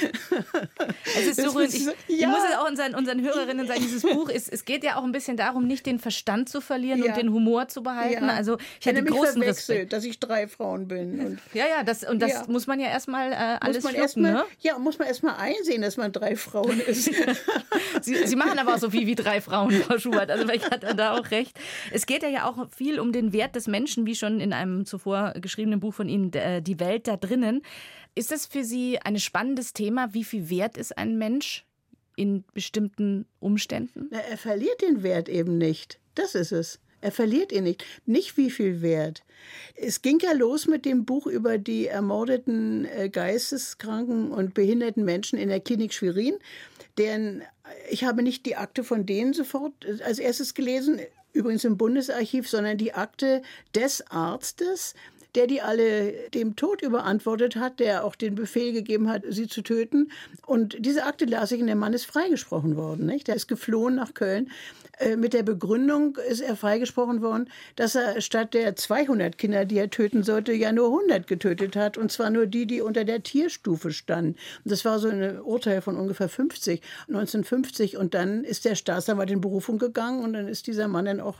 Speaker 1: Es ist so rührend. Ich, ja. ich muss es auch unseren, unseren Hörerinnen sagen, dieses Buch ist, es geht ja auch ein bisschen darum, nicht den Verstand zu verlieren ja. und den Humor zu behalten. Ja. Also ich hatte großen Respekt.
Speaker 2: dass ich drei Frauen bin.
Speaker 1: Ja, ja, das, und das muss man ja erstmal äh, alles muss schlucken,
Speaker 2: mal,
Speaker 1: ne?
Speaker 2: Ja, muss man erstmal einsehen, dass man drei Frauen ist.
Speaker 1: Sie, Sie, machen aber auch so viel wie drei Frauen, Frau Schubert. Also vielleicht hat er da auch recht. Es geht ja auch viel um den Wert des Menschen, wie schon in einem zuvor geschriebenen Buch von Ihnen, Die Welt da drinnen. Ist das für Sie ein spannendes Thema? Wie viel wert ist ein Mensch in bestimmten Umständen?
Speaker 2: Na, er verliert den Wert eben nicht. Das ist es. Er verliert ihn nicht. Nicht wie viel Wert. Es ging ja los mit dem Buch über die ermordeten äh, geisteskranken und behinderten Menschen in der Klinik Schwerin. Deren, ich habe nicht die Akte von denen sofort äh, als erstes gelesen, übrigens im Bundesarchiv, sondern die Akte des Arztes, der die alle dem Tod überantwortet hat, der auch den Befehl gegeben hat, sie zu töten. Und diese Akte las ich und der Mann ist freigesprochen worden. Nicht? Der ist geflohen nach Köln. Äh, mit der Begründung ist er freigesprochen worden, dass er statt der 200 Kinder, die er töten sollte, ja nur 100 getötet hat. Und zwar nur die, die unter der Tierstufe standen. Und das war so ein Urteil von ungefähr 50, 1950. Und dann ist der Staatsanwalt in Berufung gegangen und dann ist dieser Mann dann auch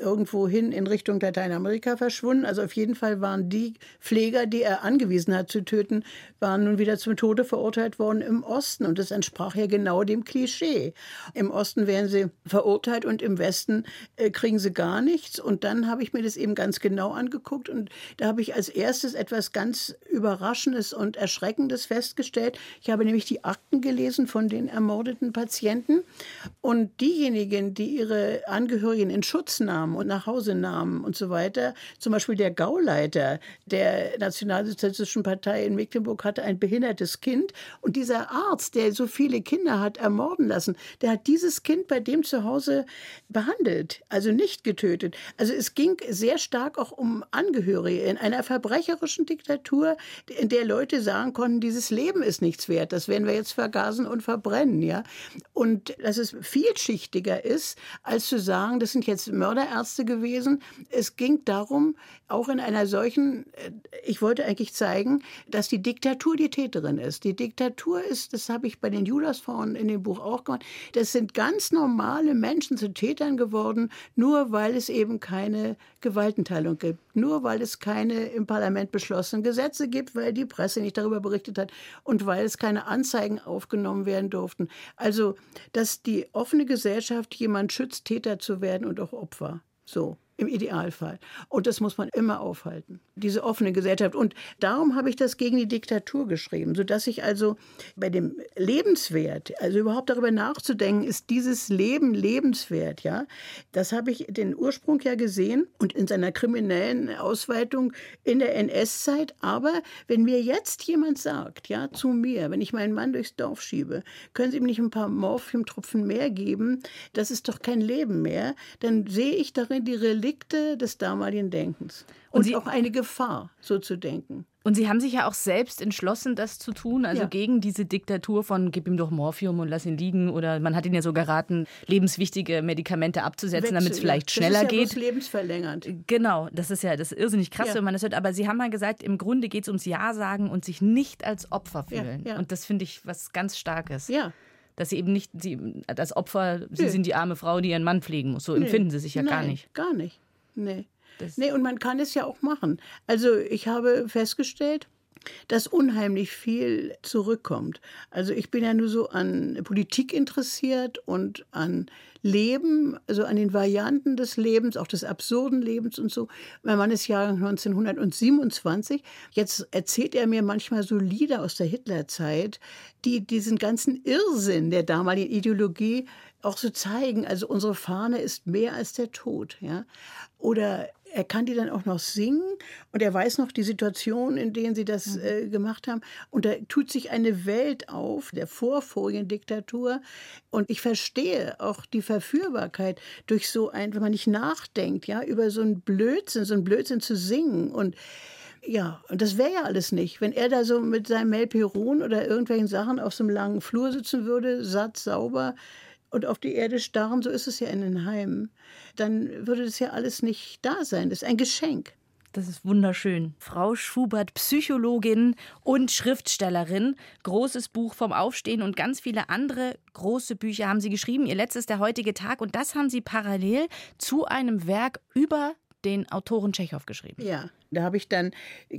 Speaker 2: irgendwo hin in Richtung Lateinamerika verschwunden. Also auf jeden Fall waren die Pfleger, die er angewiesen hat zu töten, waren nun wieder zum Tode verurteilt worden im Osten. Und das entsprach ja genau dem Klischee. Im Osten werden sie verurteilt und im Westen äh, kriegen sie gar nichts. Und dann habe ich mir das eben ganz genau angeguckt und da habe ich als erstes etwas ganz Überraschendes und Erschreckendes festgestellt. Ich habe nämlich die Akten gelesen von den ermordeten Patienten und diejenigen, die ihre Angehörigen in Schutz nahmen und nach Hause nahmen und so weiter, zum Beispiel der Gauleiter der Nationalsozialistischen Partei in Mecklenburg hatte ein behindertes Kind und dieser Arzt, der so viele Kinder hat ermorden lassen, der hat dieses Kind bei dem zu Hause behandelt, also nicht getötet. Also es ging sehr stark auch um Angehörige in einer verbrecherischen Diktatur, in der Leute sagen konnten, dieses Leben ist nichts wert, das werden wir jetzt vergasen und verbrennen, ja. Und dass es vielschichtiger ist, als zu sagen, das sind jetzt Mörderärzte gewesen. Es ging darum, auch in einer solchen, äh, ich wollte eigentlich zeigen, dass die Diktatur die Täterin ist. Die Diktatur ist, das habe ich bei den Judasfrauen in dem Buch auch gemacht, das sind ganz normale Menschen zu Tätern geworden, nur weil es eben keine Gewaltenteilung gibt, nur weil es keine im Parlament beschlossenen Gesetze gibt, weil die Presse nicht darüber berichtet hat und weil es keine Anzeigen aufgenommen werden durften. Also, dass die offene Gesellschaft jemand schützt, Täter zu werden und auch Opfer. So im Idealfall. Und das muss man immer aufhalten, diese offene Gesellschaft. Und darum habe ich das gegen die Diktatur geschrieben, sodass ich also bei dem Lebenswert, also überhaupt darüber nachzudenken, ist dieses Leben lebenswert, ja, das habe ich den Ursprung ja gesehen und in seiner kriminellen Ausweitung in der NS-Zeit. Aber wenn mir jetzt jemand sagt, ja, zu mir, wenn ich meinen Mann durchs Dorf schiebe, können Sie ihm nicht ein paar Morphiumtropfen mehr geben, das ist doch kein Leben mehr, dann sehe ich darin die Religion Relikte des damaligen Denkens. Und, und Sie, auch eine Gefahr, so zu denken.
Speaker 1: Und Sie haben sich ja auch selbst entschlossen, das zu tun, also ja. gegen diese Diktatur von gib ihm doch Morphium und lass ihn liegen. Oder man hat ihn ja so geraten, lebenswichtige Medikamente abzusetzen, damit es vielleicht schneller
Speaker 2: das
Speaker 1: ist
Speaker 2: ja geht. lebensverlängernd.
Speaker 1: Genau, das ist ja das ist irrsinnig krass, ja. wenn man das hört. Aber Sie haben mal gesagt, im Grunde geht es ums Ja sagen und sich nicht als Opfer fühlen. Ja, und das finde ich was ganz Starkes.
Speaker 2: Ja
Speaker 1: dass sie eben nicht, sie, das Opfer, sie nee. sind die arme Frau, die ihren Mann pflegen muss. So nee. empfinden sie sich ja
Speaker 2: Nein,
Speaker 1: gar nicht.
Speaker 2: Gar nicht. Nee. Das nee, und man kann es ja auch machen. Also ich habe festgestellt, dass unheimlich viel zurückkommt. Also ich bin ja nur so an Politik interessiert und an Leben, also an den Varianten des Lebens, auch des absurden Lebens und so. Mein Mann ist Jahrgang 1927. Jetzt erzählt er mir manchmal so Lieder aus der Hitlerzeit, die diesen ganzen Irrsinn der damaligen Ideologie auch so zeigen. Also unsere Fahne ist mehr als der Tod, ja. Oder er kann die dann auch noch singen und er weiß noch die Situation, in denen sie das mhm. äh, gemacht haben. Und da tut sich eine Welt auf der Vorfoliendiktatur. Und ich verstehe auch die Verführbarkeit durch so ein, wenn man nicht nachdenkt, ja, über so einen Blödsinn, so einen Blödsinn zu singen und ja, und das wäre ja alles nicht. Wenn er da so mit seinem Melperon oder irgendwelchen Sachen auf so einem langen Flur sitzen würde, satt, sauber, und auf die Erde starren, so ist es ja in den Heimen, dann würde das ja alles nicht da sein. Das ist ein Geschenk.
Speaker 1: Das ist wunderschön. Frau Schubert, Psychologin und Schriftstellerin. Großes Buch vom Aufstehen und ganz viele andere große Bücher haben Sie geschrieben. Ihr letztes der heutige Tag und das haben Sie parallel zu einem Werk über den Autoren Tschechow geschrieben.
Speaker 2: Ja, da habe ich dann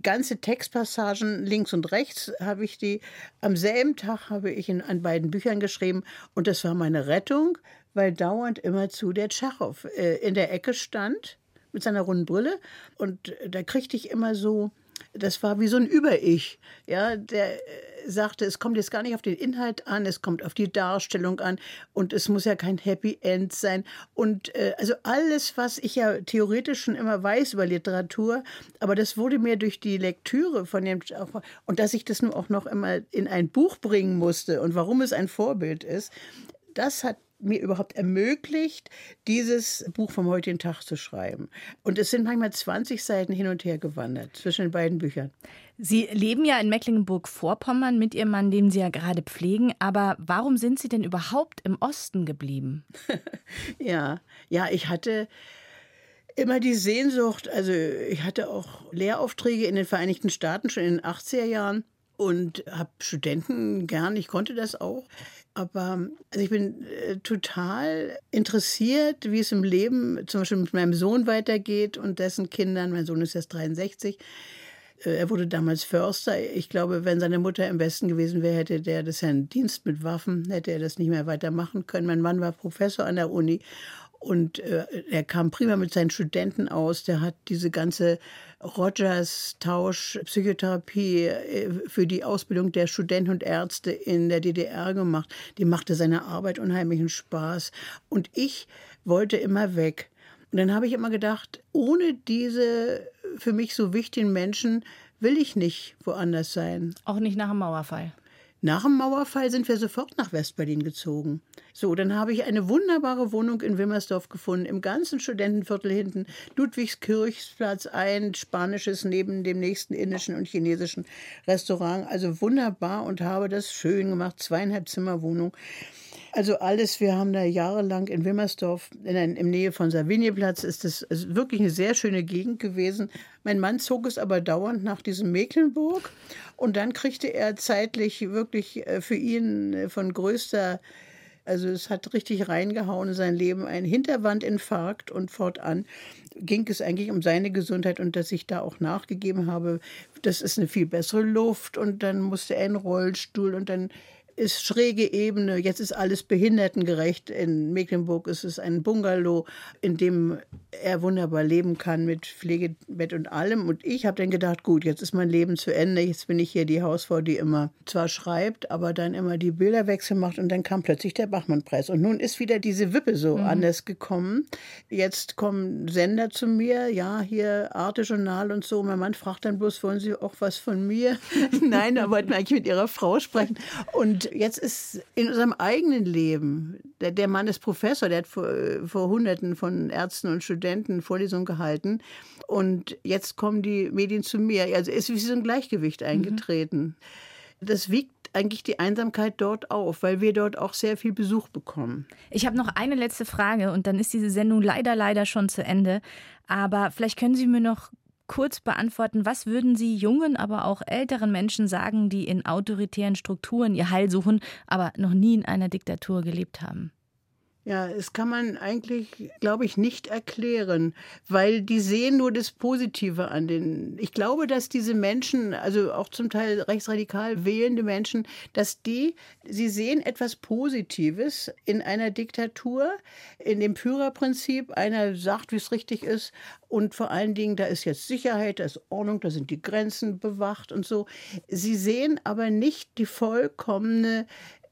Speaker 2: ganze Textpassagen links und rechts habe ich die am selben Tag habe ich in, an beiden Büchern geschrieben und das war meine Rettung, weil dauernd immer zu der Tschechow äh, in der Ecke stand mit seiner runden Brille und da kriegte ich immer so das war wie so ein Über-Ich. Ja, der äh, sagte, es kommt jetzt gar nicht auf den Inhalt an, es kommt auf die Darstellung an und es muss ja kein Happy End sein. Und äh, also alles, was ich ja theoretisch schon immer weiß über Literatur, aber das wurde mir durch die Lektüre von dem und dass ich das nun auch noch immer in ein Buch bringen musste und warum es ein Vorbild ist, das hat mir überhaupt ermöglicht, dieses Buch vom heutigen Tag zu schreiben. Und es sind manchmal 20 Seiten hin und her gewandert zwischen den beiden Büchern.
Speaker 1: Sie leben ja in Mecklenburg-Vorpommern mit Ihrem Mann, den Sie ja gerade pflegen. Aber warum sind Sie denn überhaupt im Osten geblieben?
Speaker 2: ja, ja, ich hatte immer die Sehnsucht, also ich hatte auch Lehraufträge in den Vereinigten Staaten schon in den 80er Jahren und habe Studenten gern, ich konnte das auch. Aber also ich bin äh, total interessiert, wie es im Leben zum Beispiel mit meinem Sohn weitergeht und dessen Kindern. Mein Sohn ist jetzt 63. Äh, er wurde damals Förster. Ich glaube, wenn seine Mutter im Westen gewesen wäre, hätte der das ja einen Dienst mit Waffen, hätte er das nicht mehr weitermachen können. Mein Mann war Professor an der Uni und äh, er kam prima mit seinen Studenten aus. Der hat diese ganze Rogers-Tausch, Psychotherapie äh, für die Ausbildung der Studenten und Ärzte in der DDR gemacht. Die machte seine Arbeit unheimlichen Spaß. Und ich wollte immer weg. Und dann habe ich immer gedacht, ohne diese für mich so wichtigen Menschen will ich nicht woanders sein.
Speaker 1: Auch nicht nach dem Mauerfall.
Speaker 2: Nach dem Mauerfall sind wir sofort nach Westberlin gezogen. So, dann habe ich eine wunderbare Wohnung in Wimmersdorf gefunden, im ganzen Studentenviertel hinten, Ludwigskirchsplatz, ein spanisches neben dem nächsten indischen und chinesischen Restaurant. Also wunderbar und habe das schön gemacht, zweieinhalb Zimmer Wohnung. Also alles, wir haben da jahrelang in Wimmersdorf, in, in, in Nähe von Savinieplatz, ist ist wirklich eine sehr schöne Gegend gewesen. Mein Mann zog es aber dauernd nach diesem Mecklenburg und dann kriegte er zeitlich wirklich äh, für ihn äh, von größter also es hat richtig reingehauen in sein Leben, ein Hinterwandinfarkt und fortan ging es eigentlich um seine Gesundheit und dass ich da auch nachgegeben habe, das ist eine viel bessere Luft und dann musste er in Rollstuhl und dann ist schräge Ebene. Jetzt ist alles behindertengerecht. In Mecklenburg ist es ein Bungalow, in dem er wunderbar leben kann mit Pflegebett und allem. Und ich habe dann gedacht, gut, jetzt ist mein Leben zu Ende. Jetzt bin ich hier die Hausfrau, die immer zwar schreibt, aber dann immer die Bilderwechsel macht. Und dann kam plötzlich der Bachmann-Preis. Und nun ist wieder diese Wippe so mhm. anders gekommen. Jetzt kommen Sender zu mir, ja, hier Arte Journal und so. Mein Mann fragt dann bloß, wollen Sie auch was von mir? Nein, er wollte eigentlich mit Ihrer Frau sprechen. Und jetzt ist in unserem eigenen Leben, der, der Mann ist Professor, der hat vor, vor Hunderten von Ärzten und Studenten Vorlesungen gehalten. Und jetzt kommen die Medien zu mir. Also ist wie so ein Gleichgewicht eingetreten. Mhm. Das wiegt eigentlich die Einsamkeit dort auf, weil wir dort auch sehr viel Besuch bekommen.
Speaker 1: Ich habe noch eine letzte Frage und dann ist diese Sendung leider, leider schon zu Ende. Aber vielleicht können Sie mir noch kurz beantworten, was würden Sie jungen, aber auch älteren Menschen sagen, die in autoritären Strukturen ihr Heil suchen, aber noch nie in einer Diktatur gelebt haben?
Speaker 2: Ja, das kann man eigentlich, glaube ich, nicht erklären, weil die sehen nur das Positive an den. Ich glaube, dass diese Menschen, also auch zum Teil rechtsradikal wählende Menschen, dass die, sie sehen etwas Positives in einer Diktatur, in dem Führerprinzip. Einer sagt, wie es richtig ist. Und vor allen Dingen, da ist jetzt Sicherheit, da ist Ordnung, da sind die Grenzen bewacht und so. Sie sehen aber nicht die vollkommene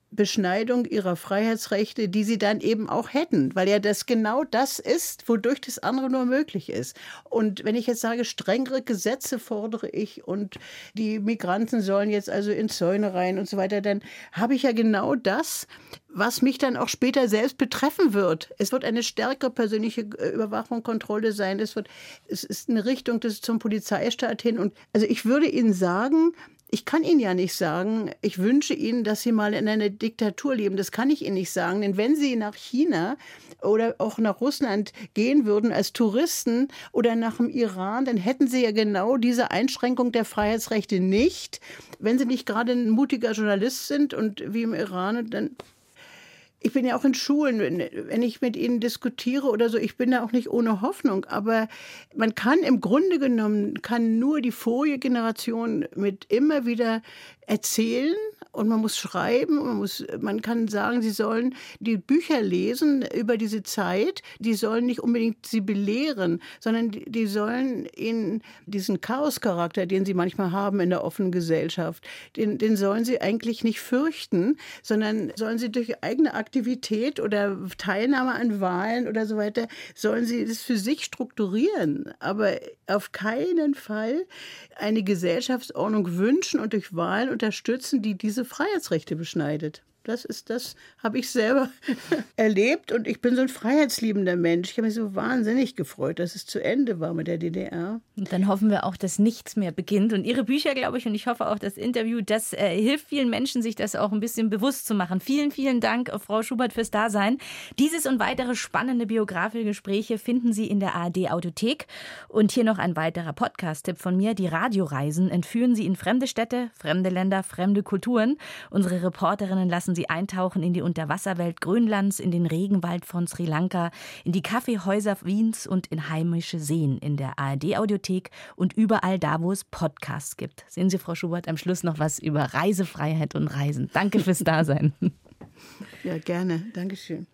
Speaker 2: Beschneidung ihrer Freiheitsrechte, die sie dann eben auch hätten, weil ja das genau das ist, wodurch das andere nur möglich ist. Und wenn ich jetzt sage, strengere Gesetze fordere ich und die Migranten sollen jetzt also in Zäune rein und so weiter, dann habe ich ja genau das, was mich dann auch später selbst betreffen wird. Es wird eine stärkere persönliche äh, Überwachung, Kontrolle sein. Es wird, es ist eine Richtung des zum Polizeistaat hin. Und also ich würde Ihnen sagen, ich kann Ihnen ja nicht sagen, ich wünsche Ihnen, dass Sie mal in einer Diktatur leben. Das kann ich Ihnen nicht sagen. Denn wenn Sie nach China oder auch nach Russland gehen würden als Touristen oder nach dem Iran, dann hätten Sie ja genau diese Einschränkung der Freiheitsrechte nicht. Wenn Sie nicht gerade ein mutiger Journalist sind und wie im Iran, dann ich bin ja auch in Schulen, wenn ich mit ihnen diskutiere oder so, ich bin da auch nicht ohne Hoffnung. Aber man kann im Grunde genommen, kann nur die vorige Generation mit immer wieder erzählen, und man muss schreiben man, muss, man kann sagen, sie sollen die Bücher lesen über diese Zeit, die sollen nicht unbedingt sie belehren, sondern die, die sollen in diesen Chaoscharakter, den sie manchmal haben in der offenen Gesellschaft, den, den sollen sie eigentlich nicht fürchten, sondern sollen sie durch eigene Aktivität oder Teilnahme an Wahlen oder so weiter, sollen sie das für sich strukturieren, aber auf keinen Fall eine Gesellschaftsordnung wünschen und durch Wahlen unterstützen, die diese Freiheitsrechte beschneidet. Das ist das, habe ich selber erlebt und ich bin so ein freiheitsliebender Mensch. Ich habe mich so wahnsinnig gefreut, dass es zu Ende war mit der DDR.
Speaker 1: Und dann hoffen wir auch, dass nichts mehr beginnt. Und Ihre Bücher, glaube ich, und ich hoffe auch das Interview, das äh, hilft vielen Menschen, sich das auch ein bisschen bewusst zu machen. Vielen, vielen Dank, Frau Schubert, fürs Dasein. Dieses und weitere spannende biografische Gespräche finden Sie in der ARD Audiothek. Und hier noch ein weiterer Podcast-Tipp von mir. Die Radioreisen entführen Sie in fremde Städte, fremde Länder, fremde Kulturen. Unsere Reporterinnen lassen Sie eintauchen in die Unterwasserwelt Grönlands, in den Regenwald von Sri Lanka, in die Kaffeehäuser Wiens und in heimische Seen in der ARD-Audiothek und überall da, wo es Podcasts gibt. Sehen Sie, Frau Schubert, am Schluss noch was über Reisefreiheit und Reisen. Danke fürs Dasein.
Speaker 2: Ja, gerne. Dankeschön.